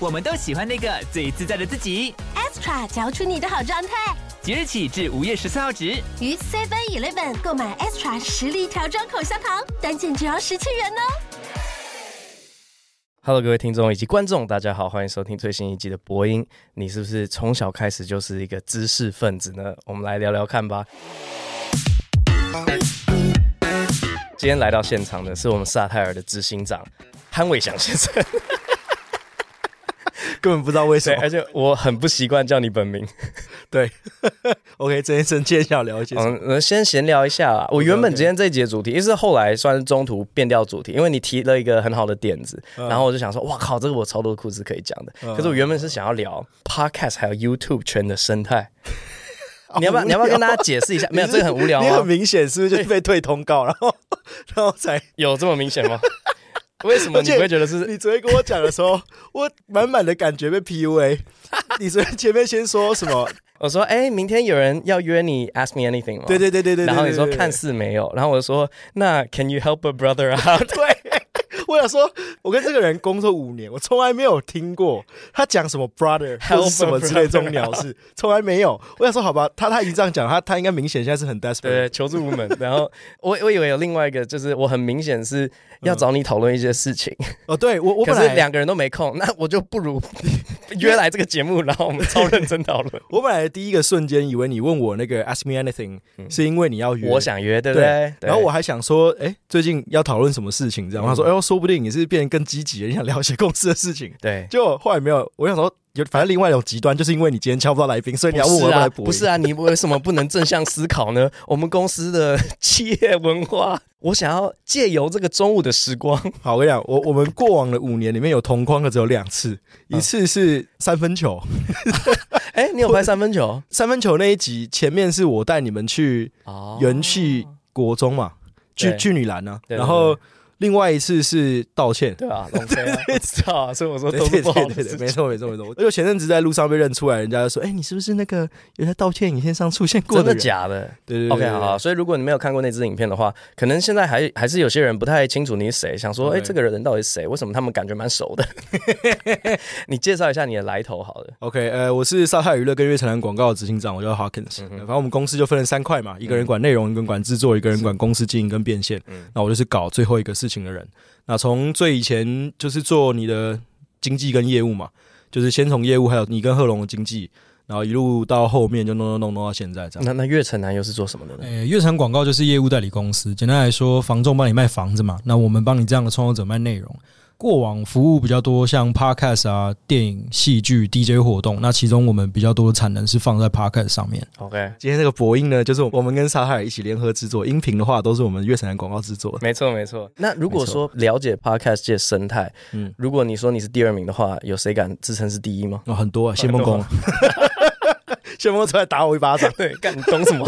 我们都喜欢那个最自在的自己。Extra 嚼出你的好状态。即日起至五月十四号止，于 Seven Eleven 购买 Extra 实力调装口香糖，单件只要十七元哦。Hello，各位听众以及观众，大家好，欢迎收听最新一集的播音。你是不是从小开始就是一个知识分子呢？我们来聊聊看吧。今天来到现场的是我们萨泰尔的执行长潘伟祥先生。根本不知道为什么，而且我很不习惯叫你本名。对，OK，这一生今天想聊一些什么？嗯，先闲聊一下啦。我原本今天这一集的主题，因为是后来算是中途变掉主题，因为你提了一个很好的点子，然后我就想说，哇靠，这个我超多故事可以讲的。可是我原本是想要聊 Podcast 还有 YouTube 圈的生态。你要不要？你要不要跟大家解释一下？没有，这个很无聊。你很明显是不是就被退通告，然后然后才有这么明显吗？为什么你会觉得是？你昨天跟我讲的时候，我满满的感觉被 PUA。你昨天前面先说什么？我说，哎，明天有人要约你，ask me anything 吗？对对对对对。然后你说看似没有，然后我就说，那 can you help a brother out？对。我想说，我跟这个人工作五年，我从来没有听过他讲什么 brother 还是什么之类这种鸟事，从来没有。我想说，好吧，他他已经这样讲，他他应该明显现在是很 desperate，对，求助无门。然后我我以为有另外一个，就是我很明显是要找你讨论一些事情。嗯、哦，对我我本来两个人都没空，那我就不如约来这个节目，然后我们超认真讨论。我本来第一个瞬间以为你问我那个 ask me anything，是因为你要约，我想约，对不对？然后我还想说，哎，最近要讨论什么事情？这样他说，哎呦，说不定你是变得更积极的，你想聊一些公司的事情。对，就后来没有。我想说，有反正另外一种极端，就是因为你今天敲不到来宾，所以你要问我来补。不是啊，你为什么不能正向思考呢？我们公司的 企业文化，我想要借由这个中午的时光。好，我跟你讲，我我们过往的五年里面有同框的只有两次，一次是三分球。哎、欸，你有拍三分球？三分球那一集前面是我带你们去元气国中嘛，去去女篮呢，然后。另外一次是道歉，对啊，龙飞啊，知道啊，所以我说都对对对对，没错没错没错。而且前阵子在路上被认出来，人家就说：“哎，你是不是那个有在道歉影片上出现过的？”真的假的？对对对。OK，好好。所以如果你没有看过那支影片的话，可能现在还还是有些人不太清楚你是谁，想说：“哎，这个人到底是谁？为什么他们感觉蛮熟的？” 你介绍一下你的来头，好了。OK，呃，我是沙海娱乐跟悦城南广告的执行长，我叫 Hawkins。反正我们公司就分成三块嘛，一个人管内容，一个人管制作，一个人管公司经营跟变现。嗯，那我就是搞最后一个事情的人。那从最以前就是做你的经济跟业务嘛，就是先从业务，还有你跟贺龙的经济，然后一路到后面就弄弄弄弄到现在这样。那那悦城南又是做什么的呢？诶，悦城广告就是业务代理公司，简单来说，房仲帮你卖房子嘛，那我们帮你这样的创作者卖内容。过往服务比较多，像 Podcast 啊、电影、戏剧、DJ 活动。那其中我们比较多的产能是放在 Podcast 上面。OK，今天这个播音呢，就是我们跟沙海尔一起联合制作。音频的话，都是我们悦城南广告制作。没错，没错。那如果说了解 Podcast 界生态，嗯，如果你说你是第二名的话，有谁敢自称是第一吗？哦，很多啊，谢梦工，谢孟恭出来打我一巴掌。对，干你懂什么？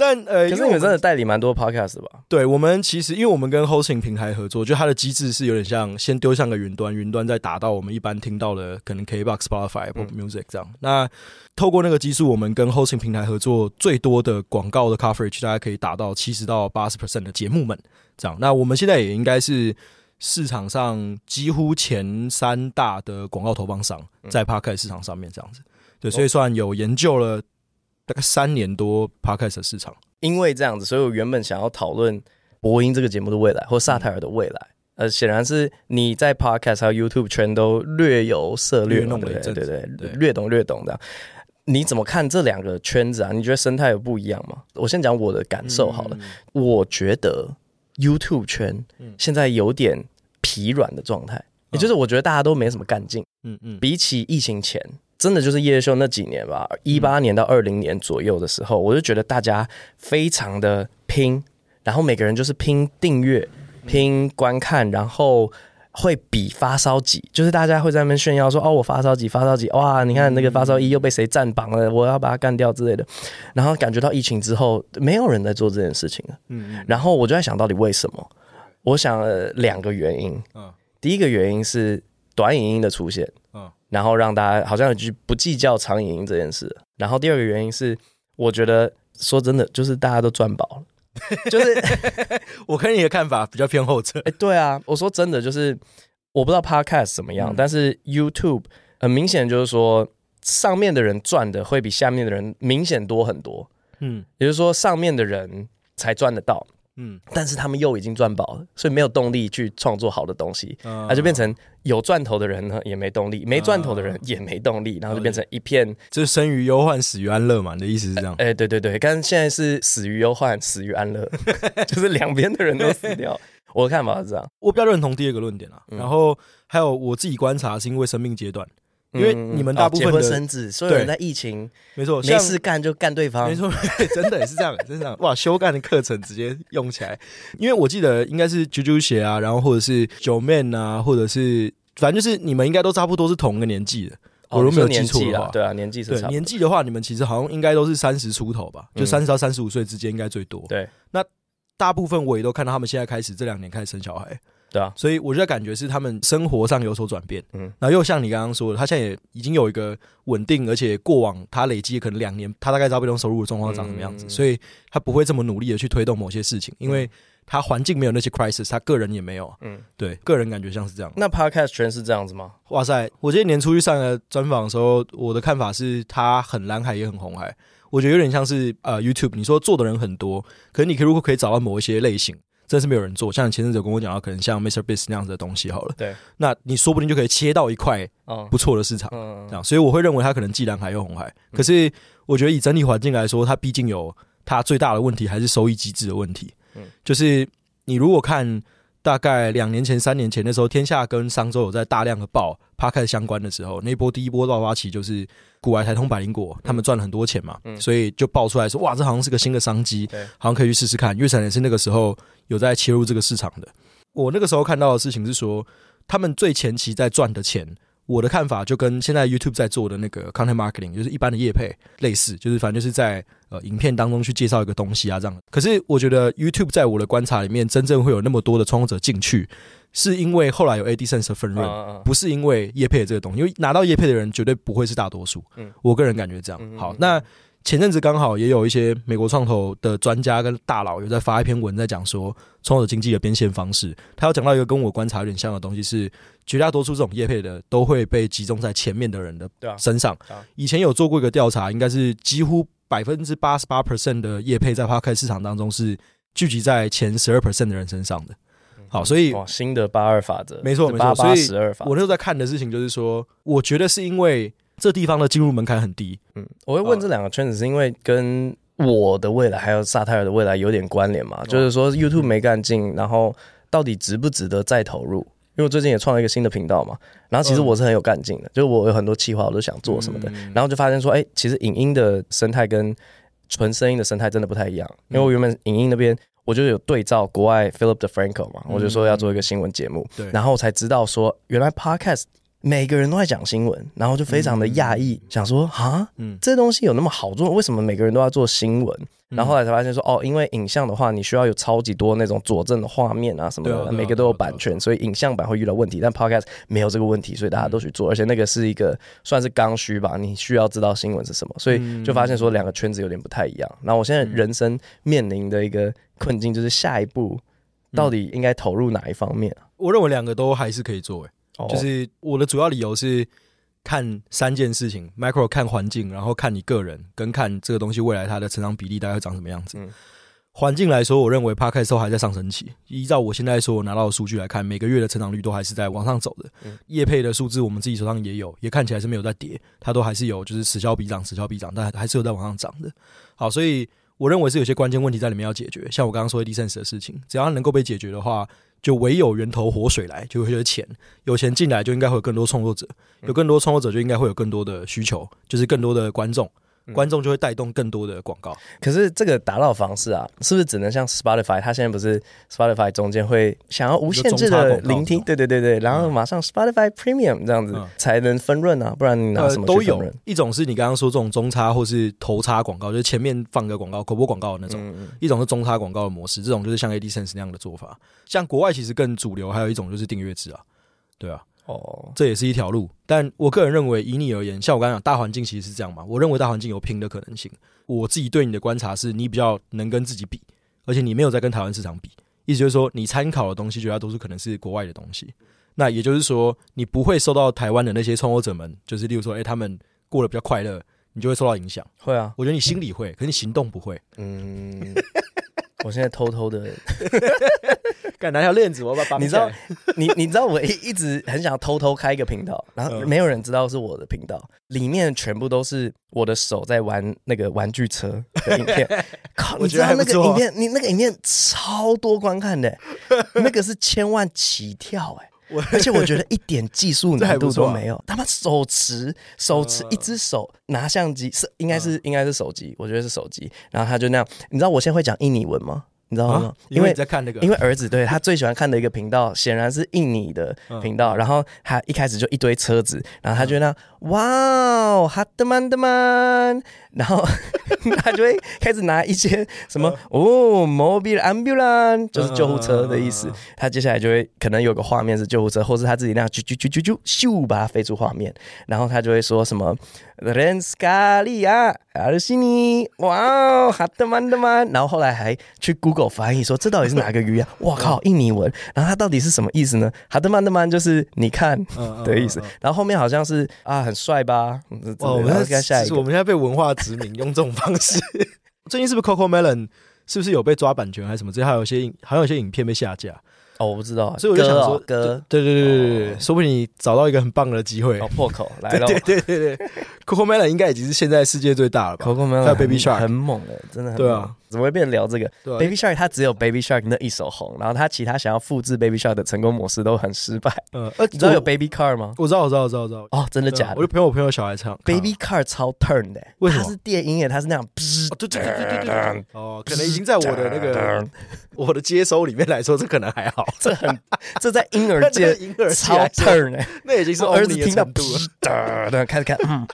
但呃，可是你们真的代理蛮多 podcast 吧？对，我们其实因为我们跟 hosting 平台合作，就它的机制是有点像先丢上个云端，云端再打到我们一般听到的可能 KBox、Spotify、Apple Music 这样。嗯、那透过那个技术，我们跟 hosting 平台合作，最多的广告的 coverage 大家可以达到七十到八十 percent 的节目们这样。那我们现在也应该是市场上几乎前三大的广告投放商，在 podcast 市场上面这样子。对，所以算有研究了。大概三年多，Podcast 的市场，因为这样子，所以我原本想要讨论播音这个节目的未来，或萨泰尔的未来。嗯、呃，显然是你在 Podcast 还有 YouTube 全都略有涉猎，弄的对对对，对略懂略懂的。你怎么看这两个圈子啊？你觉得生态有不一样吗？我先讲我的感受好了。嗯、我觉得 YouTube 圈现在有点疲软的状态，嗯、也就是我觉得大家都没什么干劲。嗯嗯，比起疫情前。真的就是夜秀那几年吧，一八年到二零年左右的时候，我就觉得大家非常的拼，然后每个人就是拼订阅、拼观看，然后会比发烧级，就是大家会在那边炫耀说：“哦，我发烧级，发烧级，哇！你看那个发烧一又被谁占榜了，我要把它干掉之类的。”然后感觉到疫情之后，没有人在做这件事情了。嗯，然后我就在想到底为什么？我想了两个原因。嗯，第一个原因是短影音的出现，嗯，然后让大家好像就不计较长影音这件事。然后第二个原因是，我觉得说真的，就是大家都赚饱了。就是我跟你的看法比较偏后者。哎，对啊，我说真的，就是我不知道 Podcast 怎么样，嗯、但是 YouTube 很明显就是说，上面的人赚的会比下面的人明显多很多。嗯，也就是说，上面的人才赚得到。嗯，但是他们又已经赚饱了，所以没有动力去创作好的东西，那、uh, 就变成有赚头的人呢也没动力，没赚头的人也没动力，uh, 然后就变成一片，就是生于忧患，死于安乐嘛。你的意思是这样？哎、对对对，但现在是死于忧患，死于安乐，就是两边的人都死掉。我的看法是这样，我比较认同第二个论点啊。嗯、然后还有我自己观察，是因为生命阶段。因为你们大部分结婚生子，所有人在疫情没错，没事干就干对方，没错，真的也是这样，真的这样哇！修干的课程直接用起来，因为我记得应该是啾啾鞋啊，然后或者是九 man 啊，或者是反正就是你们应该都差不多是同一个年纪的，哦、我都没有记错的话，对啊，年纪是对年纪的话，你们其实好像应该都是三十出头吧，就三十到三十五岁之间应该最多。对，那大部分我也都看到他们现在开始这两年开始生小孩。对啊，所以我觉得感觉是他们生活上有所转变，嗯，然后又像你刚刚说的，他现在也已经有一个稳定，而且过往他累积可能两年，他大概知道被动收入的状况长什么样子，嗯、所以他不会这么努力的去推动某些事情，因为他环境没有那些 crisis，他个人也没有，嗯，对，个人感觉像是这样。那 podcast 全是这样子吗？哇塞，我今天年出去上个专访的时候，我的看法是他很蓝海也很红海，我觉得有点像是呃 YouTube，你说做的人很多，可是你可以如果可以找到某一些类型。真是没有人做，像前阵子有跟我讲到，可能像 Mr. Beast 那样子的东西好了。对，那你说不定就可以切到一块不错的市场，这样。所以我会认为它可能既蓝海又红海。可是我觉得以整体环境来说，它毕竟有它最大的问题还是收益机制的问题。嗯，就是你如果看。大概两年前、三年前的时候，天下跟商周有在大量的报 Podcast 相关的时候，那一波第一波爆发期就是古来、台通、百灵果，他们赚了很多钱嘛，嗯、所以就爆出来说，哇，这好像是个新的商机，对好像可以去试试看。月产也是那个时候有在切入这个市场的。我那个时候看到的事情是说，他们最前期在赚的钱。我的看法就跟现在 YouTube 在做的那个 content marketing，就是一般的业配类似，就是反正就是在呃影片当中去介绍一个东西啊这样。可是我觉得 YouTube 在我的观察里面，真正会有那么多的创作者进去，是因为后来有 AdSense 的分润，不是因为业配的这个东西。因为拿到业配的人绝对不会是大多数。嗯，我个人感觉这样。好，那。前阵子刚好也有一些美国创投的专家跟大佬有在发一篇文，在讲说创作者经济的变现方式。他有讲到一个跟我观察有点像的东西，是绝大多数这种业配的都会被集中在前面的人的身上。以前有做过一个调查，应该是几乎百分之八十八 percent 的业配在 Podcast 市场当中是聚集在前十二 percent 的人身上的。好，所以新的八二法则，没错没错。所以我那时候在看的事情就是说，我觉得是因为。这地方的进入门槛很低。嗯，我会问这两个圈子，是因为跟我的未来还有萨泰尔的未来有点关联嘛？就是说 YouTube 没干劲，然后到底值不值得再投入？因为我最近也创了一个新的频道嘛，然后其实我是很有干劲的，就是我有很多企划我都想做什么的，然后就发现说，哎，其实影音的生态跟纯声音的生态真的不太一样。因为我原本影音那边我就有对照国外 Philip DeFranco 嘛，我就说要做一个新闻节目，对，然后才知道说原来 Podcast。每个人都在讲新闻，然后就非常的讶异，嗯、想说啊，嗯，这东西有那么好做？为什么每个人都要做新闻？嗯、然后后来才发现说，哦，因为影像的话，你需要有超级多那种佐证的画面啊什么的，啊、每个都有版权，所以影像版会遇到问题。但 Podcast 没有这个问题，所以大家都去做，而且那个是一个算是刚需吧，你需要知道新闻是什么，所以就发现说两个圈子有点不太一样。那我现在人生面临的一个困境就是下一步到底应该投入哪一方面？我认为两个都还是可以做，诶。就是我的主要理由是看三件事情：micro 看环境，然后看你个人，跟看这个东西未来它的成长比例大概会长什么样子。环境来说，我认为 Podcast 都还在上升期。依照我现在所拿到的数据来看，每个月的成长率都还是在往上走的。业配的数字我们自己手上也有，也看起来是没有在跌，它都还是有，就是此消彼长，此消彼长，但还是有在往上涨的。好，所以我认为是有些关键问题在里面要解决。像我刚刚说的 d e c e n s e 的事情，只要能够被解决的话。就唯有源头活水来，就会有钱，有钱进来就应该会有更多创作者，有更多创作者就应该会有更多的需求，就是更多的观众。观众就会带动更多的广告。可是这个打造方式啊，是不是只能像 Spotify？它现在不是 Spotify 中间会想要无限制的聆听，对对对对，然后马上 Spotify Premium 这样子才能分润啊，不然你拿什么？都有一种是你刚刚说这种中插或是头插广告，就是前面放个广告、口播广告的那种；一种是中插广告的模式，这种就是像 AdSense 那样的做法。像国外其实更主流，还有一种就是订阅制啊，对啊。哦，这也是一条路，但我个人认为，以你而言，像我刚刚讲，大环境其实是这样嘛。我认为大环境有拼的可能性。我自己对你的观察是，你比较能跟自己比，而且你没有在跟台湾市场比。意思就是说，你参考的东西绝大多数可能是国外的东西。那也就是说，你不会受到台湾的那些创作者们，就是例如说，哎，他们过得比较快乐，你就会受到影响。会啊，我觉得你心里会，可是你行动不会。嗯。我现在偷偷的，敢拿条链子，我把把。你知道，你你知道，我一一直很想偷偷开一个频道，然后没有人知道是我的频道，里面全部都是我的手在玩那个玩具车的影片。靠，你知道那个影片，你那个影片超多观看的，那个是千万起跳哎。而且我觉得一点技术 难度都没有，他们手持手持一只手拿相机是应该是应该是手机，我觉得是手机，然后他就那样，你知道我现在会讲印尼文吗？你知道吗？因为你在看那个，因为儿子对他最喜欢看的一个频道，显然是印尼的频道。然后他一开始就一堆车子，然后他就那样，哇哦，哈德曼德曼，然后 他就会开始拿一些什么哦，mobile ambulance，就是救护车的意思。他接下来就会可能有个画面是救护车，或是他自己那样啾啾啾啾啾咻把它飞出画面，然后他就会说什么。人斯卡利亚，阿西尼，哇哦，哈德曼德曼，然后后来还去 Google 翻译说，这到底是哪个语啊？哇靠，印尼文，然后它到底是什么意思呢？哈德曼德曼就是你看的意思，然后后面好像是啊很帅吧？哦，我们下一个我们现在被文化殖民，用这种方式。最近是不是 Coco Melon 是不是有被抓版权还是什么？之类，还有一些影，还有一些影片被下架。哦，我不知道，所以我就想说，哥，对对对对对，说不定你找到一个很棒的机会，破口来了。对对对对，CoComelon 应该已经是现在世界最大了吧？CoComelon 还有 Baby Shark 很猛的，真的。对啊，怎么会变成聊这个？Baby Shark 它只有 Baby Shark 那一首红，然后他其他想要复制 Baby Shark 的成功模式都很失败。嗯，你知道有 Baby Car 吗？我知道，我知道，我知道，我知道。哦，真的假的？我就陪我朋友小孩唱 Baby Car 超 turn 的，为什么？它是电音乐，它是那样，对对对对对。哦，可能已经在我的那个 我的接收里面来说，这可能还好，这很。这在婴儿界超 turn 呢，那已经是儿子听到度了。对，开始看，嗯，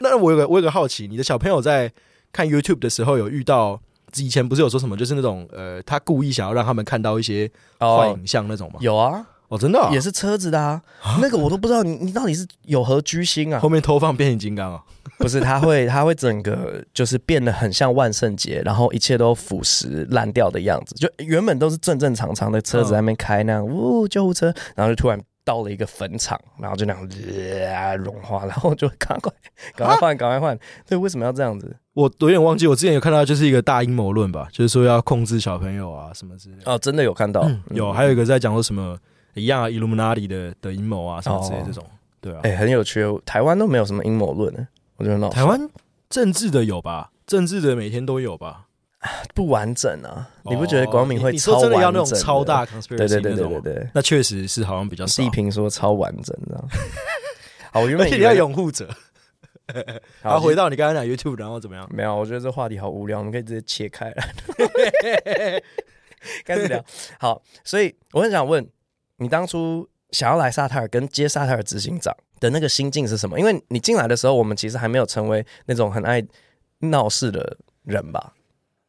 那我有个我有个好奇，你的小朋友在看 YouTube 的时候，有遇到以前不是有说什么，就是那种呃，他故意想要让他们看到一些坏影像那种吗？有啊，哦，真的，也是车子的啊，那个我都不知道，你你到底是有何居心啊？后面偷放变形金刚啊？不是，他会他会整个就是变得很像万圣节，然后一切都腐蚀烂掉的样子。就原本都是正正常常的车子在那边开那样，呜，救护车，然后就突然到了一个坟场，然后就那样啊 融化，然后就赶快赶快换，赶快换。对，为什么要这样子？我有点忘记，我之前有看到就是一个大阴谋论吧，就是说要控制小朋友啊什么之类的。哦，真的有看到，嗯、有，还有一个在讲说什么一样啊，Illuminati 的的阴谋啊什么之类的这种。哦、对啊，哎、欸，很有趣，台湾都没有什么阴谋论呢。我觉得台湾政治的有吧，政治的每天都有吧，不完整啊！你不觉得光明会超完整？你说真的要那种超大 conspiracy 对对对对对对，那确实是好像比较少。地平说超完整的，好，我原本你要拥护者。好，回到你刚刚讲 YouTube，然后怎么样？没有，我觉得这话题好无聊，我们可以直接切开来，开始聊。好，所以我很想问你，当初想要来沙特尔跟接沙特尔执行长。的那个心境是什么？因为你进来的时候，我们其实还没有成为那种很爱闹事的人吧？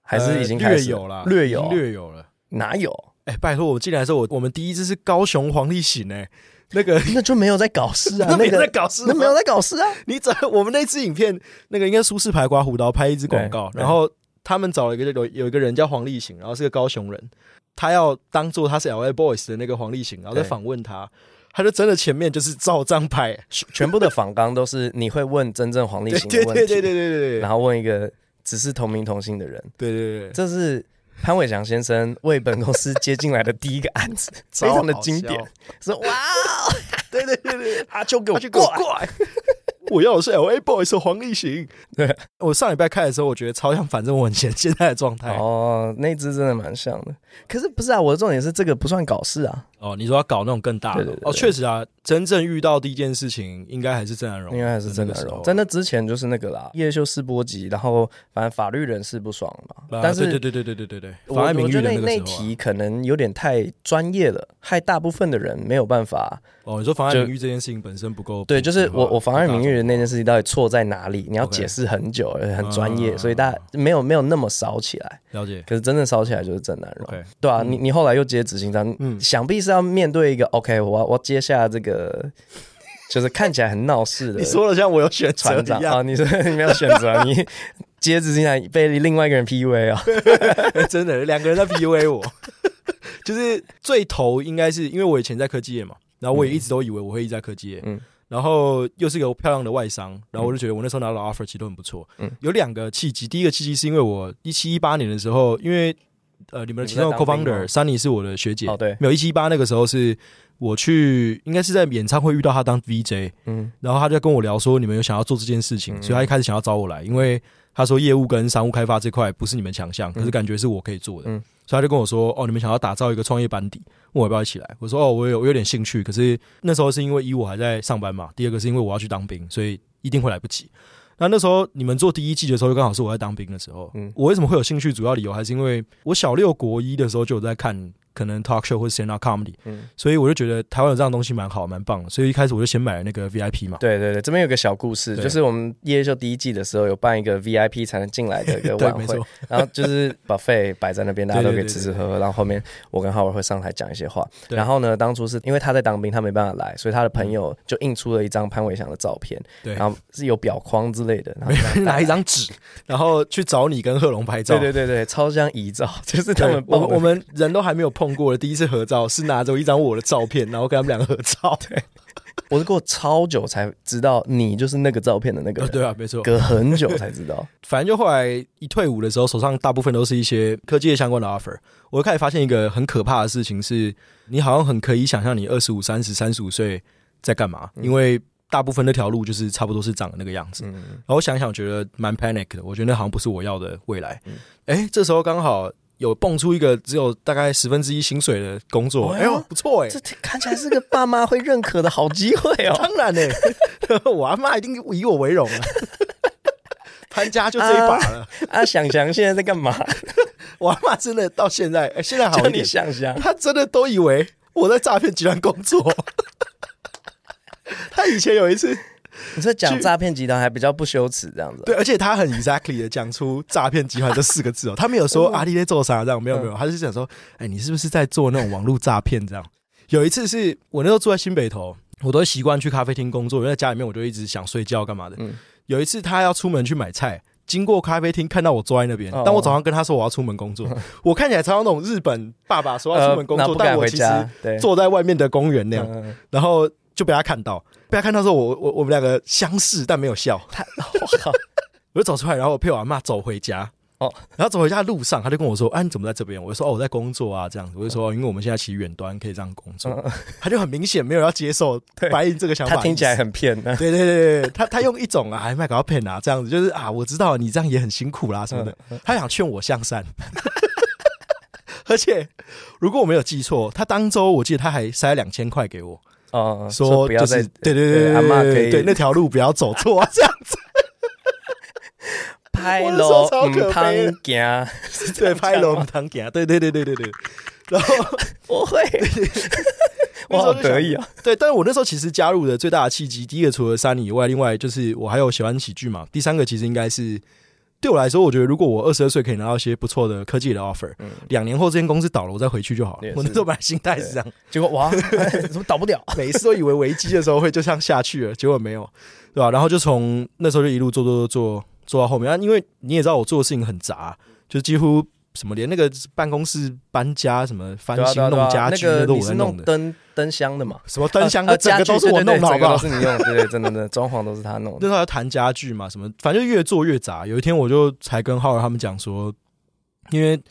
还是已经开始、呃、略有了，略有略有了？哪有？哎、欸，拜托，我进来的时候，我我们第一支是高雄黄立行哎，那个 那就没有在搞事啊，那没有在搞事，那没有在搞事啊！你找我们那支影片，那个应该苏式排刮胡刀拍一支广告，然后他们找了一个有有一个人叫黄立行，然后是个高雄人，他要当做他是 LA Boys 的那个黄立行，然后再访问他。他就真的前面就是照章拍，全部的访纲都是你会问真正黄立行的 问题，对对对对对对，然后问一个只是同名同姓的人，对对对，这是潘伟祥先生为本公司接进来的第一个案子，非常的经典。说哇，对对对对，阿秋给我过来，我要的是 LA Boys 和黄立行。对，我上礼拜开的时候，我觉得超像，反正我很现 现在的状态。哦，那只真的蛮像的。可是不是啊？我的重点是这个不算搞事啊。哦，你说要搞那种更大的？对对对对哦，确实啊，真正遇到第一件事情，应该还是郑南荣，应该还是郑南荣。在那之前就是那个啦，叶秀试播集，然后反正法律人士不爽嘛。啊、但是对对对对对对对，我我觉得那那题可能有点太专业了，害大部分的人没有办法。哦，你说妨碍名誉这件事情本身不够？对，就是我我妨碍名誉的那件事情到底错在哪里？你要解释很久，而且很专业，所以大家没有没有那么烧起来。了解。可是真正烧起来就是郑南榕。Okay, 对啊，你你后来又接执行长，嗯，想必是要面对一个 OK，我我接下这个就是看起来很闹事的。你说了像我有选船长啊？你说你没有选择，你接执行长被另外一个人 PUA 啊？真的，两个人在 PUA 我。就是最头应该是因为我以前在科技业嘛，然后我也一直都以为我会一直在科技业，嗯，然后又是个漂亮的外商，然后我就觉得我那时候拿到 offer 其实都很不错，嗯，有两个契机，第一个契机是因为我一七一八年的时候，因为呃，你们的其中的 co-founder Sunny 是我的学姐，哦对，没有一七一八那个时候是我去，应该是在演唱会遇到他当 VJ，嗯，然后他就跟我聊说你们有想要做这件事情，所以他一开始想要找我来，因为他说业务跟商务开发这块不是你们强项，可是感觉是我可以做的，嗯。所以他就跟我说：“哦，你们想要打造一个创业班底，问我要不要一起来？”我说：“哦，我有我有点兴趣。”可是那时候是因为一我还在上班嘛，第二个是因为我要去当兵，所以一定会来不及。那那时候你们做第一季的时候，刚好是我在当兵的时候。嗯，我为什么会有兴趣？主要理由还是因为我小六国一的时候就有在看。可能 talk show 或者 stand up comedy，嗯，所以我就觉得台湾有这样东西蛮好，蛮棒的。所以一开始我就先买了那个 VIP 嘛。对对对，这边有个小故事，就是我们夜秀第一季的时候有办一个 VIP 才能进来的一个 晚会，然后就是 buffet 摆在那边，大家都可以吃吃喝喝。然后后面我跟浩文会上台讲一些话。然后呢，当初是因为他在当兵，他没办法来，所以他的朋友就印出了一张潘伟翔的照片，对，然后是有表框之类的，然后 拿一张纸，然后去找你跟贺龙拍照。对对对对，超像遗照，就是他们我我们人都还没有碰过的第一次合。照是拿着一张我的照片，然后跟他们两个合照。对，我是过超久才知道你就是那个照片的那个人。对啊，没错，隔很久才知道。反正就后来一退伍的时候，手上大部分都是一些科技业相关的 offer。我就开始发现一个很可怕的事情是，你好像很可以想象你二十五、三十、三十五岁在干嘛，因为大部分那条路就是差不多是长的那个样子。然后想想，觉得蛮 panic 的。我觉得那好像不是我要的未来。哎，这时候刚好。有蹦出一个只有大概十分之一薪水的工作，哎呦，不错哎，这看起来是个爸妈会认可的好机会哦。当然呢，我阿妈一定以我为荣了。潘家就这一把了。啊，想想现在在干嘛？我阿妈真的到现在，哎，现在好一点。想想，他真的都以为我在诈骗集团工作。他以前有一次。你说讲诈骗集团还比较不羞耻这样子，对，而且他很 exactly 的讲出诈骗集团这四个字哦，他没有说阿弟在做啥这样，没有没有，他就是想说，哎，你是不是在做那种网络诈骗这样？有一次是我那时候住在新北头，我都习惯去咖啡厅工作，因为在家里面我就一直想睡觉干嘛的。有一次他要出门去买菜，经过咖啡厅看到我坐在那边，当我早上跟他说我要出门工作，我看起来超像那种日本爸爸说要出门工作，但我其实坐在外面的公园那样，然后就被他看到。被他看到之后，我我我们两个相视，但没有笑。他，我靠！我就走出来，然后我陪我阿妈走回家。哦，然后走回家的路上，他就跟我说：“啊，你怎么在这边？”我就说：“哦，我在工作啊，这样子。”我就说：“因为我们现在骑远端可以这样工作。”他就很明显没有要接受白银这个想法。他听起来很骗。对对对对，他他用一种啊，还卖搞骗啊，这样子就是啊，我知道你这样也很辛苦啦什么的。他想劝我向善。而且如果我没有记错，他当周我记得他还塞两千块给我。哦，说就是对对对，阿嬷可以对那条路不要走错啊，这样子。拍楼超可悲，对，拍楼 唔通行，对对对对对对。然后 我会，我好得意啊。对，但是我那时候其实加入的最大的契机，第一个除了山里以外，另外就是我还有喜欢喜剧嘛。第三个其实应该是。对我来说，我觉得如果我二十二岁可以拿到一些不错的科技的 offer，两、嗯、年后这间公司倒了，我再回去就好了。我那时候本来心态是这样，结果哇，怎么倒不了？每一次都以为危机的时候会就这样下去了，结果没有，对吧？然后就从那时候就一路做做做做做到后面啊，因为你也知道我做的事情很杂，就几乎。什么连那个办公室搬家什么翻新弄家具那个都我在弄的，灯灯箱的嘛，什么灯箱的整个都是我弄的，好不好？是你用，对对，真的的装潢都是他弄的。那时候要谈家具嘛，什么反正越做越杂。有一天我就才跟浩尔他们讲说，因为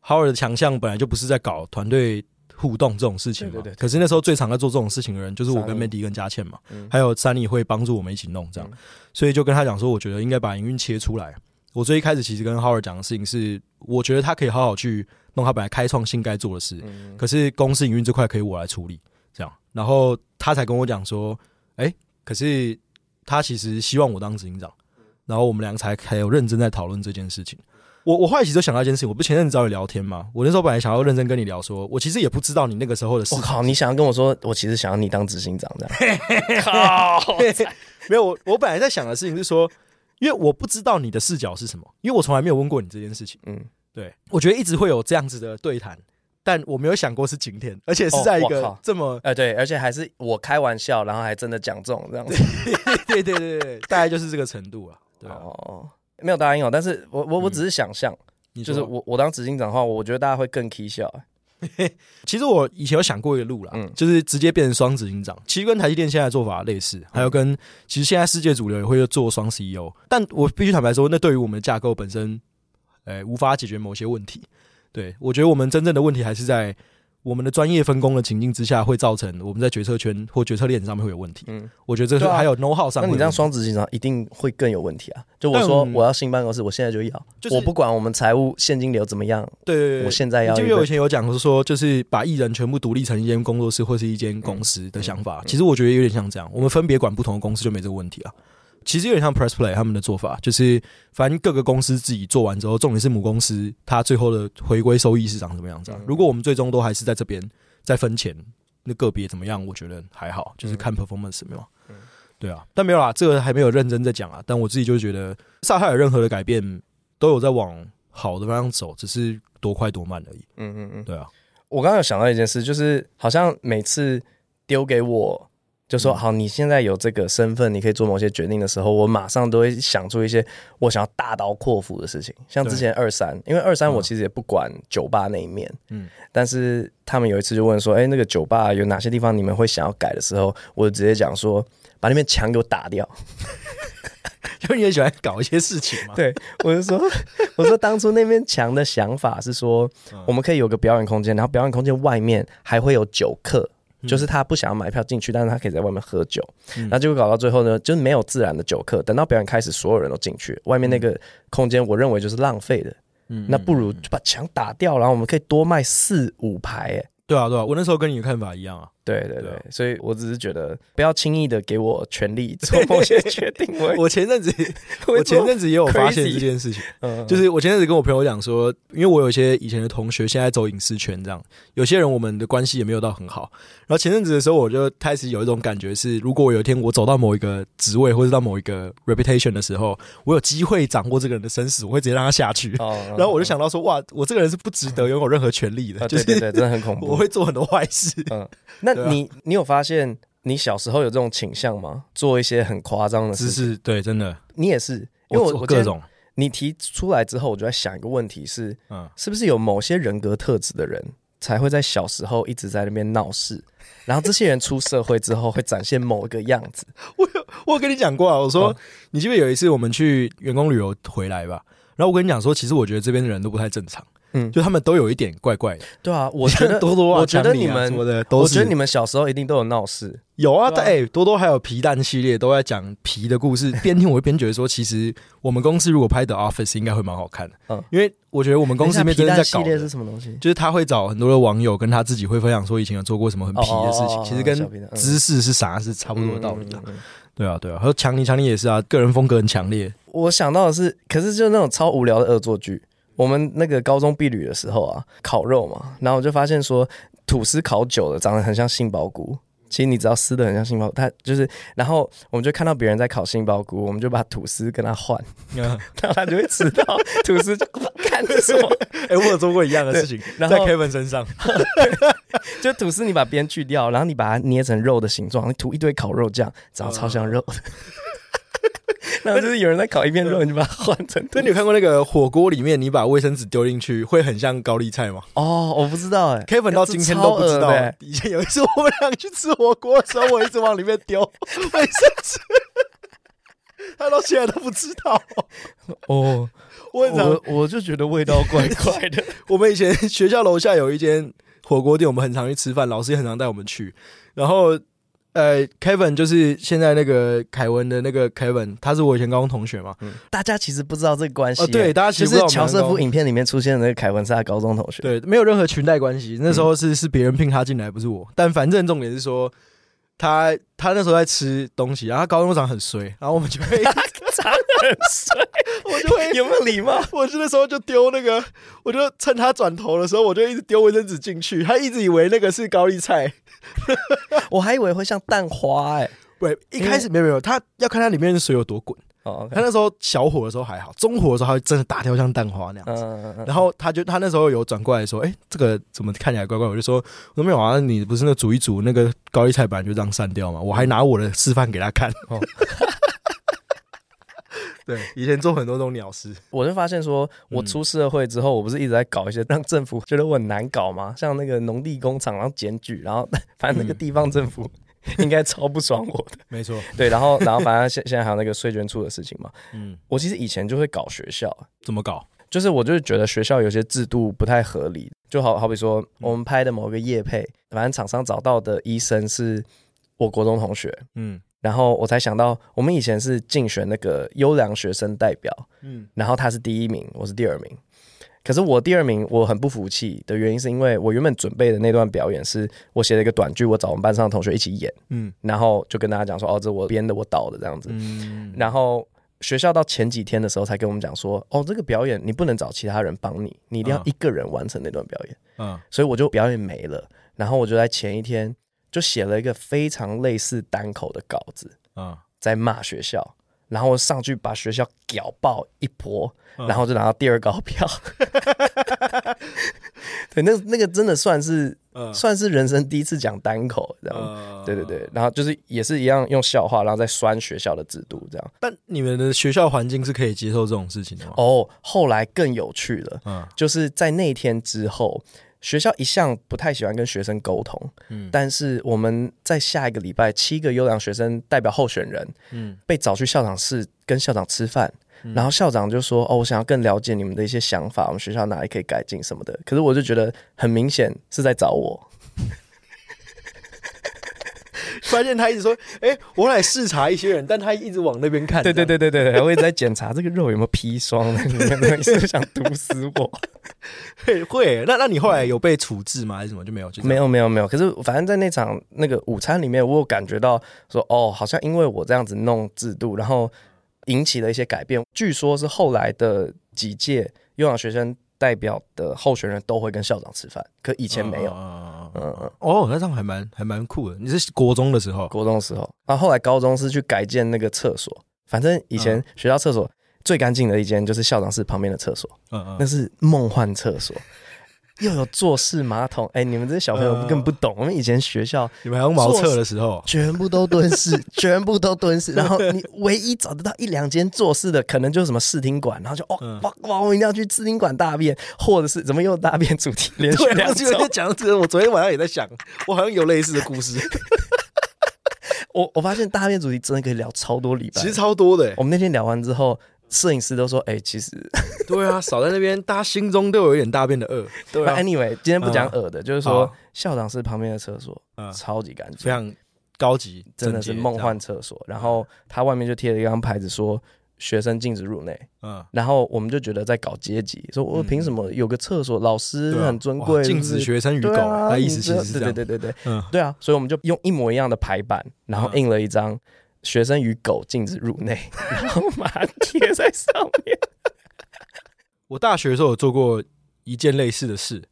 浩尔的强项本来就不是在搞团队互动这种事情嘛。对对对。可是那时候最常在做这种事情的人，就是我跟 Mandy 跟佳倩嘛，嗯还有 Sunny 会帮助我们一起弄这样，嗯所以就跟他讲说，我觉得应该把营运切出来。我最一开始其实跟 Howard 讲的事情是，我觉得他可以好好去弄他本来开创性该做的事，嗯可是公司营运这块可以我来处理，这样。然后他才跟我讲说，哎，可是他其实希望我当执行长，然后我们两个才才有认真在讨论这件事情。我我后来其实想到一件事情，我不是前阵子找你聊天嘛？我那时候本来想要认真跟你聊说，说我其实也不知道你那个时候的事。我靠，你想要跟我说，我其实想要你当执行长这样？靠，没有，我我本来在想的事情是说，因为我不知道你的视角是什么，因为我从来没有问过你这件事情。嗯，对，我觉得一直会有这样子的对谈，但我没有想过是今天，而且是在一个这么……哎、对，而且还是我开玩笑，然后还真的讲中这样子。对对对对，大概就是这个程度啊。对啊，哦，没有答应哦，但是我我我只是想象，你就是我我当执行长的话，我觉得大家会更 k 笑、其实我以前有想过一个路啦，嗯。就是直接变成双执行长，其实跟台积电现在的做法类似，还有跟其实现在世界主流也会做双 CEO，但我必须坦白说，那对于我们的架构本身，诶，无法解决某些问题。对，我觉得我们真正的问题还是在我们的专业分工的情境之下，会造成我们在决策圈或决策链上面会有问题。嗯，我觉得这是还有 know how 上那你这样双执行长一定会更有问题啊！就我说我要新办公室，我现在就要，就是我不管我们财务现金流怎么样，对对对，我现在要一个你记不记得我以前有讲过说，就是把艺人全部独立成一间工作室或是一间公司的想法。其实我觉得有点像这样，我们分别管不同的公司就没这个问题啊。其实有点像 Press Play 他们的做法，就是反正各个公司自己做完之后，重点是母公司它最后的回归收益是长什么样子啊。如果我们最终都还是在这边在分钱，那个别怎么样，我觉得还好，就是看 performance 没有。对啊，但没有啦，这个还没有认真在讲啊。但我自己就觉得，萨海尔任何的改变都有在往好的方向走，只是多快多慢而已。嗯嗯嗯。对啊，我刚刚有想到一件事，就是好像每次丢给我，就说好，你现在有这个身份，你可以做某些决定的时候，我马上都会想出一些我想要大刀阔斧的事情。像之前二三，因为二三我其实也不管酒吧那一面，嗯，但是他们有一次就问说，哎，那个酒吧有哪些地方你们会想要改的时候，我就直接讲说，把那面墙给我打掉。因为你也喜欢搞一些事情嘛。对，我就说，我说当初那面墙的想法是说，我们可以有个表演空间，然后表演空间外面还会有酒客，就是他不想要买票进去，但是他可以在外面喝酒。然后结果搞到最后呢，就是没有自然的酒客。等到表演开始，所有人都进去，外面那个空间，我认为就是浪费的。那不如就把墙打掉，然后我们可以多卖四五排。哎，对啊，对啊，我那时候跟你的看法一样啊。对对对对啊，所以我只是觉得不要轻易的给我权利做某些决定。我我前阵子，我前阵子也有发现这件事情，嗯就是我前阵子跟我朋友讲说，因为我有一些以前的同学现在走影视圈，这样有些人我们的关系也没有到很好。然后前阵子的时候，我就开始有一种感觉是，如果有一天我走到某一个职位或者到某一个 reputation 的时候，我有机会掌握这个人的生死，我会直接让他下去。哦然后我就想到说，哇，我这个人是不值得拥有任何权利的，啊，就是对对对，真的很恐怖。我会做很多坏事。嗯，那你你有发现你小时候有这种倾向吗？做一些很夸张的事情，知识对，真的，你也是，因为我我今天我各种，你提出来之后，我就在想一个问题是，嗯，是不是有某些人格特质的人才会在小时候一直在那边闹事，然后这些人出社会之后会展现某一个样子？我有跟你讲过啊，我说、嗯。你记不记得有一次我们去员工旅游回来吧？然后我跟你讲说，其实我觉得这边的人都不太正常，嗯就他们都有一点怪怪的。对啊，我觉得多多啊我觉得你们我觉得你们小时候一定都有闹事。有啊，哎、多多还有皮蛋系列都在讲皮的故事，边听我会边觉得说，其实我们公司如果拍的 Office 应该会蛮好看的，嗯因为我觉得我们公司里面真的在搞系列是什么东西？就是他会找很多的网友跟他自己会分享说以前有做过什么很皮的事情，哦哦哦哦其实跟知识是啥是差不多的道理的。嗯嗯嗯嗯对啊，对啊，还有强尼，强尼也是啊，个人风格很强烈。我想到的是，可是就那种超无聊的恶作剧。我们那个高中毕旅的时候啊，烤肉嘛，然后我就发现说，吐司烤久了长得很像杏鲍菇。其实你只要撕的很像杏鲍菇，它就是，然后我们就看到别人在烤杏鲍菇，我们就把吐司跟他换，然后他就会吃到吐司就干这什么？哎、我有做过一样的事情，然后在 Kevin 身上。就吐司你把边去掉，然后你把它捏成肉的形状，你涂一堆烤肉酱，长得超像肉的。然后就是有人在烤一片肉，你就把它换成。那你有看过那个火锅里面，你把卫生纸丢进去，会很像高丽菜吗哦，我不知道哎、？Kevin 到今天都不知道。以前有一次我们两个去吃火锅的时候，我一直往里面丢 卫生纸，他到现在都不知道。哦，我我我就觉得味道怪怪的。我们以前学校楼下有一间火锅店，我们很常去吃饭，老师也很常带我们去。然后，呃，Kevin 就是现在那个凯文的那个 Kevin，他是我以前高中同学嘛。嗯，大家其实不知道这个关系。哦，对，大家其实就是乔瑟夫影片里面出现的那个凯文是他高中同学。对，没有任何裙带关系。那时候是是别人聘他进来，不是我。但反正重点是说，他他那时候在吃东西，然后他高中长很衰，然后我们就会。长很帅，我就会有没有礼貌？我那时候就丢那个，我就趁他转头的时候，我就一直丢卫生纸进去。他一直以为那个是高丽菜，我还以为会像蛋花哎、欸。不，一开始没有没有，他要看它里面的水有多滚。哦，他那时候小火的时候还好，中火的时候他会真的打掉像蛋花那样子。嗯嗯。然后他就他那时候有转过来说：“哎，这个怎么看起来怪怪？”我就说：“我说没有啊，你不是那煮一煮那个高丽菜本来就这样散掉吗？”我还拿我的示范给他看。哦。对，以前做很多这种鸟事，我就发现说，我出社会之后，我不是一直在搞一些让政府觉得我很难搞吗？像那个农地工厂，然后检举，然后 反正那个地方政府应该超不爽我的。没错，对，然后然后反正现现在还有那个税捐处的事情嘛。嗯，我其实以前就会搞学校，怎么搞？就是我就是觉得学校有些制度不太合理，就好好比说我们拍的某个业配，反正厂商找到的医生是我国中同学，嗯。然后我才想到，我们以前是竞选那个优良学生代表，嗯，然后他是第一名，我是第二名。可是我第二名，我很不服气的原因是因为我原本准备的那段表演是我写了一个短剧，我找我们班上的同学一起演，嗯，然后就跟大家讲说，哦，这我编的，我导的这样子，嗯，然后学校到前几天的时候才跟我们讲说，哦，这个表演你不能找其他人帮你，你一定要一个人完成那段表演，嗯，所以我就表演没了，然后我就在前一天。就写了一个非常类似单口的稿子啊，在骂学校，然后我上去把学校屌爆一波，然后就拿到第二高票。对，那那个真的算是算是人生第一次讲单口，这样。对对对，然后就是也是一样用笑话，然后再酸学校的制度，这样。但你们的学校环境是可以接受这种事情的吗？哦，后来更有趣了，就是在那天之后。学校一向不太喜欢跟学生沟通，嗯，但是我们在下一个礼拜，七个优良学生代表候选人，嗯，被找去校长室跟校长吃饭，嗯，然后校长就说：“哦，我想要更了解你们的一些想法，我们学校哪里可以改进什么的。”可是我就觉得很明显是在找我。发现他一直说：“哎、欸，我来视察一些人，但他一直往那边看。”对对对对对，还会一直在检查这个肉有没有砒霜，你们是不是想毒死我？会会。那那你后来有被处置吗？还是什么就没有？没有没有没有。可是反正在那场那个午餐里面，我有感觉到说，哦，好像因为我这样子弄制度，然后引起了一些改变。据说是后来的几届优良学生。代表的候选人都会跟校长吃饭，可以前没有。嗯嗯哦，那这样还蛮还蛮酷的。你是国中的时候？国中的时候，然后后来高中是去改建那个厕所。反正以前学校厕所最干净的一间就是校长室旁边的厕所。嗯嗯，那是梦幻厕所。又有坐式马桶，哎、欸，你们这些小朋友更不懂。呃、我们以前学校，你们还用茅厕的时候，全部都蹲式，全部都蹲式。然后你唯一找得到一两间坐式的，可能就是什么视听馆，然后就哦哇哇，我一定要去视听馆大便，或者是怎么又大便主题连续 两周。讲这个，我昨天晚上也在想，我好像有类似的故事。我我发现大便主题真的可以聊超多礼拜，其实超多的、欸。我们那天聊完之后。摄影师都说：“哎、欸，其实 对啊，少在那边，大家心中都有一点大便的恶。”对啊，Anyway，今天不讲恶的，嗯、就是说校长室旁边的厕所，嗯，超级干净，非常高级，真的是梦幻厕所。然后他外面就贴了一张牌子，说学生禁止入内。嗯，然后我们就觉得在搞阶级，说我凭什么有个厕所，老师很尊贵，禁止学生与狗？他意思其实是这样，对对对对对，嗯，对啊，所以我们就用一模一样的排版，然后印了一张。学生与狗禁止入内，然后把它贴在上面。我大学的时候有做过一件类似的事，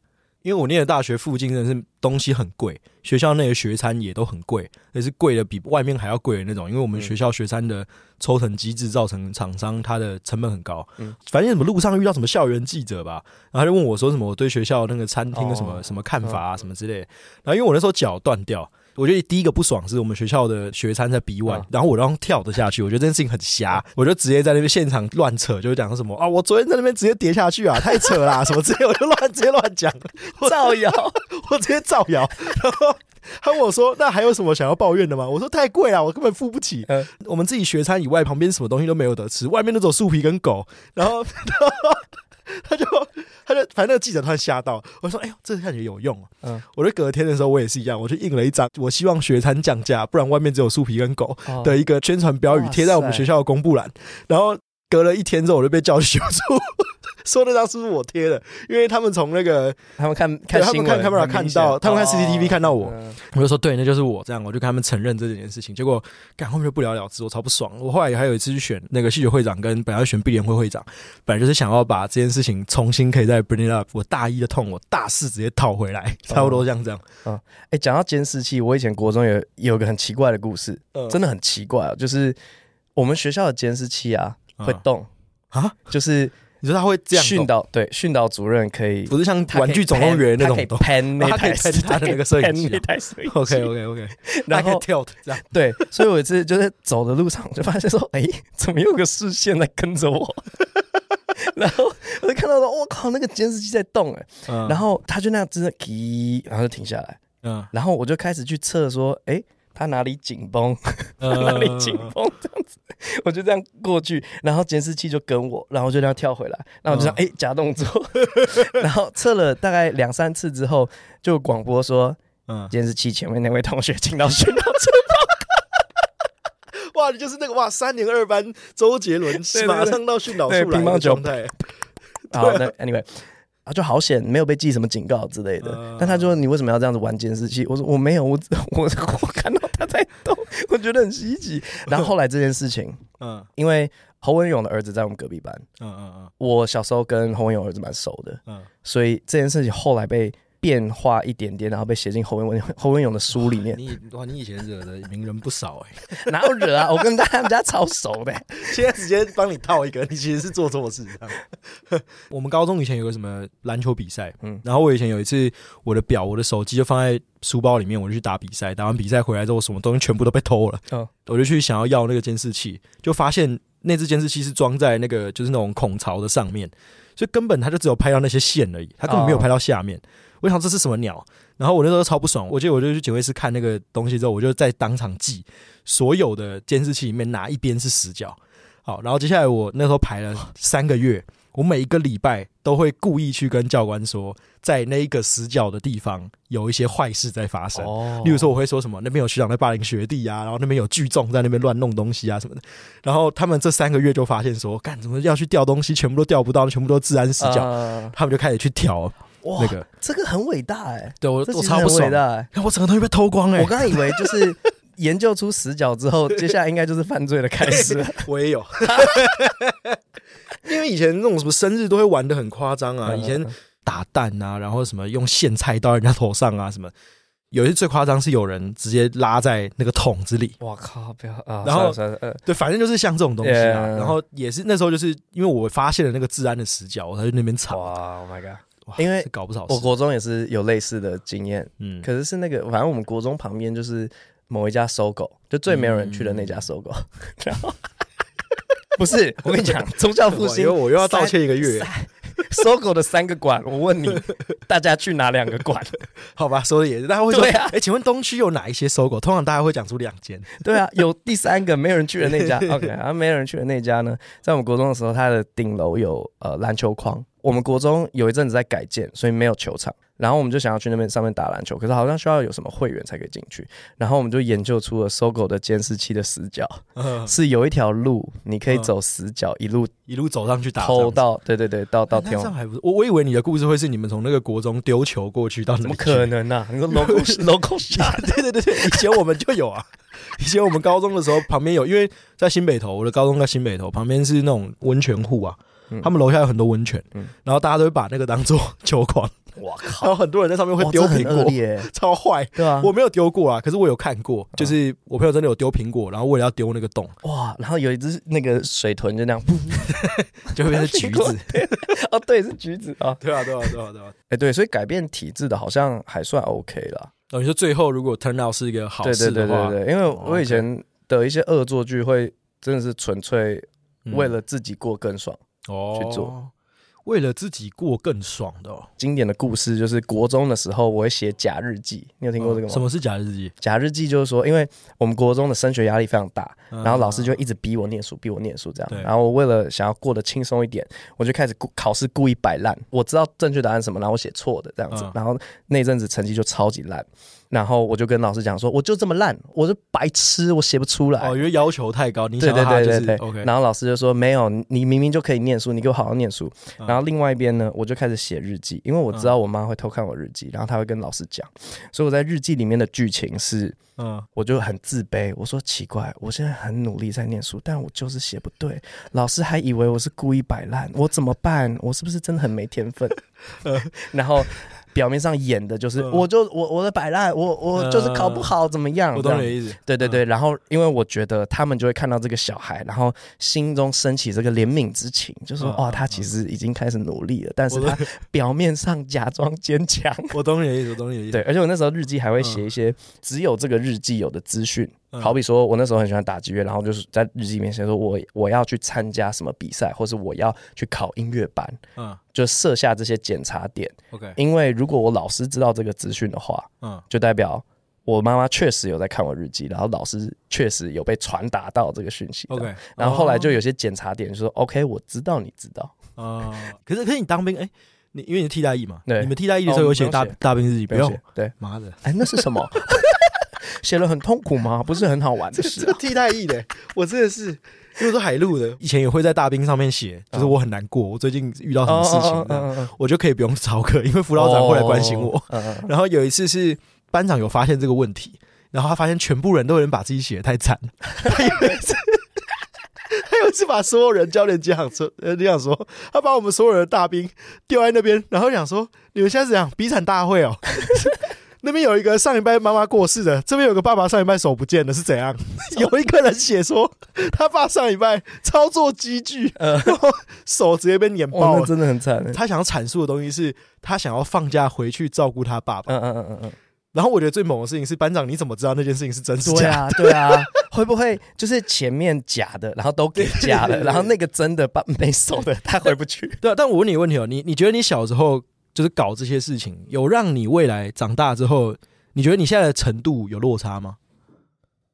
因为我念的大学附近真的是东西很贵，学校内的学餐也都很贵，也是贵的比外面还要贵的那种。因为我们学校学餐的抽成机制造成厂商它的成本很高。嗯，反正什么路上遇到什么校园记者吧，然后他就问我说什么我对学校那个餐厅的什么什么看法啊什么之类。然后因为我那时候脚断掉。我觉得第一个不爽是我们学校的学餐在 B one，然后我刚跳得下去，我觉得这件事情很瞎，我就直接在那边现场乱扯，就讲什么啊，我昨天在那边直接跌下去啊，太扯啦，什么之类，我就乱直接乱讲，造谣，我直接造谣，然后他问我说，那还有什么想要抱怨的吗？我说太贵了，我根本付不起。嗯，我们自己学餐以外，旁边什么东西都没有得吃，外面那种树皮跟狗，然后，然后 他就。他就反正那个记者突然吓到，我说：“哎呦，这个看起来有用。”嗯，我就隔天的时候我也是一样，我就印了一张我希望学餐降价，不然外面只有树皮跟狗的一个宣传标语贴在我们学校的公布栏，然后。隔了一天之后，我就被叫去修 处，说那张是不是我贴的？因为他们从那个他们看看他们看 camera 看到，他们看 CCTV 看到我，嗯我就说对，那就是我。这样我就跟他们承认这件事情。结果干后面就不了了之，我超不爽。我后来还有一次去选那个戏剧会长，跟本来要选毕联会会长，本来就是想要把这件事情重新可以再 bring it up。我大一的痛，我大四直接套回来，差不多像这样。嗯，哎，讲到监视器，我以前国中有有个很奇怪的故事，真的很奇怪啊，就是我们学校的监视器啊会动。啊，就是你说他会这样训导，对，训导主任可以，不是像玩具总动员那种喷那台，喷他的那个摄影机，那台摄影机。OK OK OK，然后跳这样，对，所以我有一次就是走的路上就发现说，哎，怎么有个视线在跟着我？然后我就看到说，我靠，那个监视器在动哎，然后他就那样真的滴，然后就停下来，嗯，然后我就开始去测说，哎。他哪里紧绷，哪里紧绷，这样子，我就这样过去，然后监视器就跟我，然后就这样跳回来，然后我就这样哎假动作，然后测了大概两三次之后，就广播说，嗯，监视器前面那位同学听到训导处哇，你就是那个哇，三年二班周杰伦，马上到训导处来的状态。好，那 anyway。啊，就好险，没有被记什么警告之类的。呃、但他就说：“你为什么要这样子玩监视器？”我说：“我没有，我我 我看到他在动，我觉得很稀奇。”然后后来这件事情，嗯，因为侯文勇的儿子在我们隔壁班，嗯嗯嗯，我小时候跟侯文勇儿子蛮熟的，嗯，所以这件事情后来被。变化一点点，然后被写进侯文 侯文勇的书里面。你哇，你以前惹的名人不少哎、欸，哪有惹啊？我跟他们家超熟的，现在直接帮你套一个，你其实是做错事。我们高中以前有个什么篮球比赛，嗯，然后我以前有一次，我的表、我的手机就放在书包里面，我就去打比赛，打完比赛回来之后，什么东西全部都被偷了。嗯，我就去想要要那个监视器，就发现那只监视器是装在那个就是那种孔槽的上面，所以根本他就只有拍到那些线而已，他根本没有拍到下面。哦我想这是什么鸟？然后我那时候超不爽，我记得我就去警卫室看那个东西之后，我就在当场记所有的监视器里面哪一边是死角。好，然后接下来我那时候排了三个月，我每一个礼拜都会故意去跟教官说，在那一个死角的地方有一些坏事在发生。哦，例如说我会说什么那边有学长在霸凌学弟啊，然后那边有聚众在那边乱弄东西啊什么的。然后他们这三个月就发现说，干怎么要去调东西，全部都调不到，全部都治安死角，呃、他们就开始去调。哇，那个这个很伟大哎、欸，对我我超不爽，看我整个东西被偷光哎、欸，我刚刚以为就是 研究出死角之后，接下来应该就是犯罪的开始。我也有，因为以前那种什么生日都会玩的很夸张啊，以前打蛋啊，然后什么用线菜到人家头上啊，什么有一些最夸张是有人直接拉在那个桶子里，我靠，不要啊！然后对，反正就是像这种东西啊，然后也是那时候就是因为我发现了那个治安的死角，我才去那边查。哇，Oh my god！哇因为搞不少，我国中也是有类似的经验，嗯，可是是那个，反正我们国中旁边就是某一家搜狗，就最没有人去的那家搜狗。嗯、然后 不是，我跟你讲，宗教复兴，我又要道歉一个月。搜狗的三个馆，我问你，大家去哪两个馆？好吧，说的也是，大家会说，哎、啊，请问东区有哪一些搜狗？通常大家会讲出两间，对啊，有第三个没有人去的那家。OK，然后没有人去的那家呢，在我们国中的时候，它的顶楼有呃篮球框。我们国中有一阵子在改建，所以没有球场。然后我们就想要去那边上面打篮球，可是好像需要有什么会员才可以进去。然后我们就研究出了搜狗的监视器的死角，嗯、是有一条路，你可以走死角，嗯、一路一路走上去打，偷到对对对，到到天王。还不是我，我以为你的故事会是你们从那个国中丢球过去到，怎么可能呢、啊？你说 local local shot，对对对对，以前我们就有啊。以前我们高中的时候，旁边有，因为在新北投，我的高中在新北投，旁边是那种温泉户啊。他们楼下有很多温泉，嗯、然后大家都会把那个当做球馆。哇靠！然后很多人在上面会丢苹果，超坏，对啊，我没有丢过啊，可是我有看过，就是我朋友真的有丢苹果，然后为了要丢那个洞，哇！然后有一只那个水豚就那样，就会变成橘子。哦，对，是橘子啊，对啊，对啊，对啊，对啊。哎，对，所以改变体质的好像还算 OK 啦。哦，你说最后如果 turn out 是一个好事的话，对对对对对，因为我以前的一些恶作剧会真的是纯粹为了自己过更爽。哦，去做。为了自己过更爽的、哦。经典的故事就是国中的时候，我会写假日记。你有听过这个吗？哦、什么是假日记？假日记就是说，因为我们国中的升学压力非常大，然后老师就一直逼我念书，逼我念书这样。然后我为了想要过得轻松一点，我就开始考试故意摆烂。我知道正确答案是什么，然后我写错的这样子。然后那阵子成绩就超级烂。然后我就跟老师讲说，我就这么烂，我是白痴，我写不出来。哦，因为要求太高，你想他、就是、对对对对对。OK。然后老师就说，没有，你明明就可以念书，你给我好好念书。然后另外一边呢，我就开始写日记，因为我知道我妈会偷看我日记，然后她会跟老师讲，所以我在日记里面的剧情是，嗯，我就很自卑。我说奇怪，我现在很努力在念书，但我就是写不对，老师还以为我是故意摆烂，我怎么办？我是不是真的很没天分？然后。表面上演的就是，我就我我的摆烂，我我就是考不好，怎么样？我懂你的意思。对对对，然后因为我觉得他们就会看到这个小孩，然后心中升起这个怜悯之情，就说哦，他其实已经开始努力了，但是他表面上假装坚强。我懂你的意思，我懂你的意思。对，而且我那时候日记还会写一些只有这个日记有的资讯。好比说，我那时候很喜欢打击乐，然后就是在日记里面写说，我我要去参加什么比赛，或是我要去考音乐班，嗯，就设下这些检查点。OK，因为如果我老师知道这个资讯的话，嗯，就代表我妈妈确实有在看我日记，然后老师确实有被传达到这个讯息。OK，然后后来就有些检查点，就说 OK，我知道你知道。哦，可是可是你当兵，哎，你因为你替代役嘛，对，你们替代役的时候有写大大兵日记，不用，对，妈的，哎，那是什么？写了很痛苦吗？不是很好玩的事。替代役的，我真的是，因为说海陆的，以前也会在大兵上面写，就是我很难过，我最近遇到什么事情，我就可以不用操课，因为辅导长会来关心我。然后有一次是班长有发现这个问题，然后他发现全部人都有人把自己写的太惨，他有一次，他有一次把所有人教练这样说，呃，这样说，他把我们所有人的大兵丢在那边，然后想说，你们现在是怎样比惨大会哦。那边有一个上礼拜妈妈过世的，这边有个爸爸上礼拜手不见了，是怎样？有一个人写说他爸上礼拜操作机具，然后手直接被碾爆了，真的很惨。他想要阐述的东西是他想要放假回去照顾他爸爸。嗯嗯嗯嗯。然后我觉得最猛的事情是班长，你怎么知道那件事情是真是假？对啊，对啊，会不会就是前面假的，然后都给假了，然后那个真的把没手的他回不去？对啊，但我问你个问题哦，你你觉得你小时候？就是搞这些事情，有让你未来长大之后，你觉得你现在的程度有落差吗？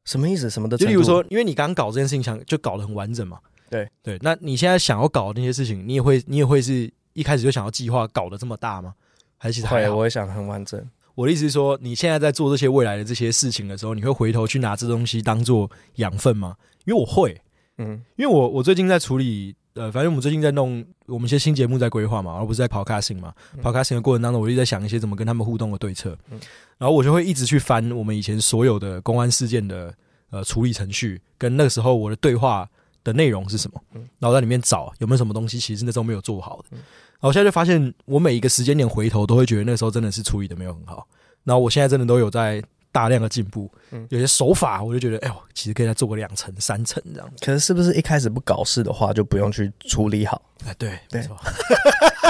什么意思？什么的？就例如说，因为你刚搞这件事情，想就搞得很完整嘛。对对，那你现在想要搞的那些事情，你也会，你也会是一开始就想要计划搞得这么大吗？还是其实？会，我会想得很完整。我的意思是说，你现在在做这些未来的这些事情的时候，你会回头去拿这东西当做养分吗？因为我会，嗯，因为我我最近在处理。呃，反正我们最近在弄我们一些新节目在规划嘛，而不是在 podcasting 嘛。嗯、podcasting 的过程当中，我一直在想一些怎么跟他们互动的对策。嗯、然后我就会一直去翻我们以前所有的公安事件的呃处理程序，跟那个时候我的对话的内容是什么，嗯、然后在里面找有没有什么东西其实那时候没有做好然后我现在就发现，我每一个时间点回头都会觉得那时候真的是处理的没有很好。然后我现在真的都有在。大量的进步，有些手法我就觉得，哎呦，其实可以再做个两层、三层这样。可是是不是一开始不搞事的话，就不用去处理好？哎，对，没错，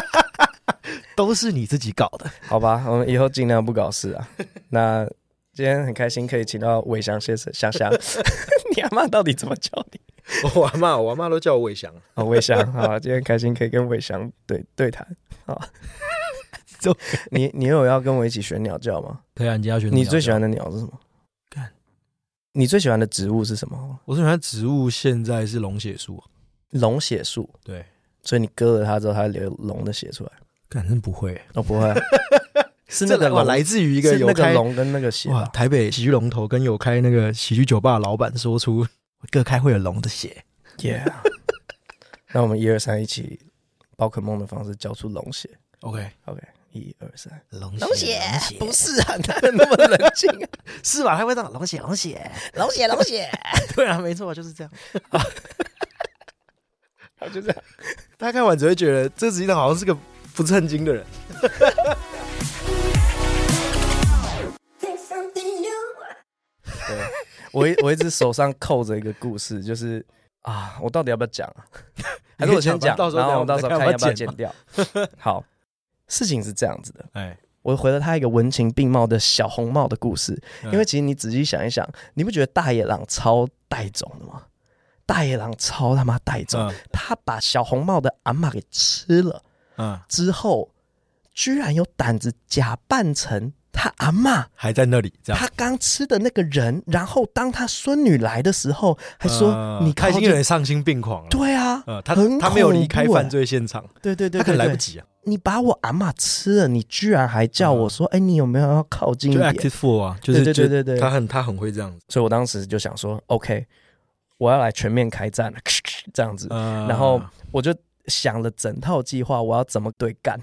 都是你自己搞的，好吧？我们以后尽量不搞事啊。那今天很开心可以请到伟翔先生，翔翔，你阿妈到底怎么叫你？我阿妈，我阿妈都叫我伟翔。哦，伟翔，好，今天开心可以跟伟翔对对谈，好。就 你，你有要跟我一起学鸟叫吗？可以啊，你要学。你最喜欢的鸟是什么？看，你最喜欢的植物是什么？我最喜欢的植物现在是龙血树。龙血树，对。所以你割了它之后，它会流龙的血出来？反正不会，我不会。是那个龙来自于一个有那个龙跟那个血。哇，台北喜剧龙头跟有开那个喜剧酒吧的老板说出割开会有龙的血。Yeah。那我们一二三，一起宝可梦的方式交出龙血。OK，OK。一二三，龙血，不是啊，哪有那么冷静啊？是吧？他会这样，龙血，龙血，龙血，龙血，对啊，没错，就是这样。他，就这样。大家看完只会觉得这实际上好像是个不正经的人。对，我一我一直手上扣着一个故事，就是啊，我到底要不要讲啊？还是我先讲，然后我到时候看要不要剪掉。好。事情是这样子的，哎，我回了他一个文情并茂的小红帽的故事，因为其实你仔细想一想，你不觉得大野狼超带种的吗？大野狼超他妈带种，他把小红帽的阿嬷给吃了，嗯，之后，居然有胆子假扮成他阿嬷。还在那里，这样。他刚吃的那个人，然后当他孙女来的时候，还说、呃、你他已经有点丧心病狂了。对啊，呃、他很他没有离开犯罪现场，对对对，对，他可能来不及啊。你把我阿妈吃了，你居然还叫我说，哎、嗯，你有没有要靠近一点？就 active four 啊，就是对对对对，他很他很会这样子，所以我当时就想说，OK，我要来全面开战了，这样子，呃、然后我就。想了整套计划，我要怎么对干？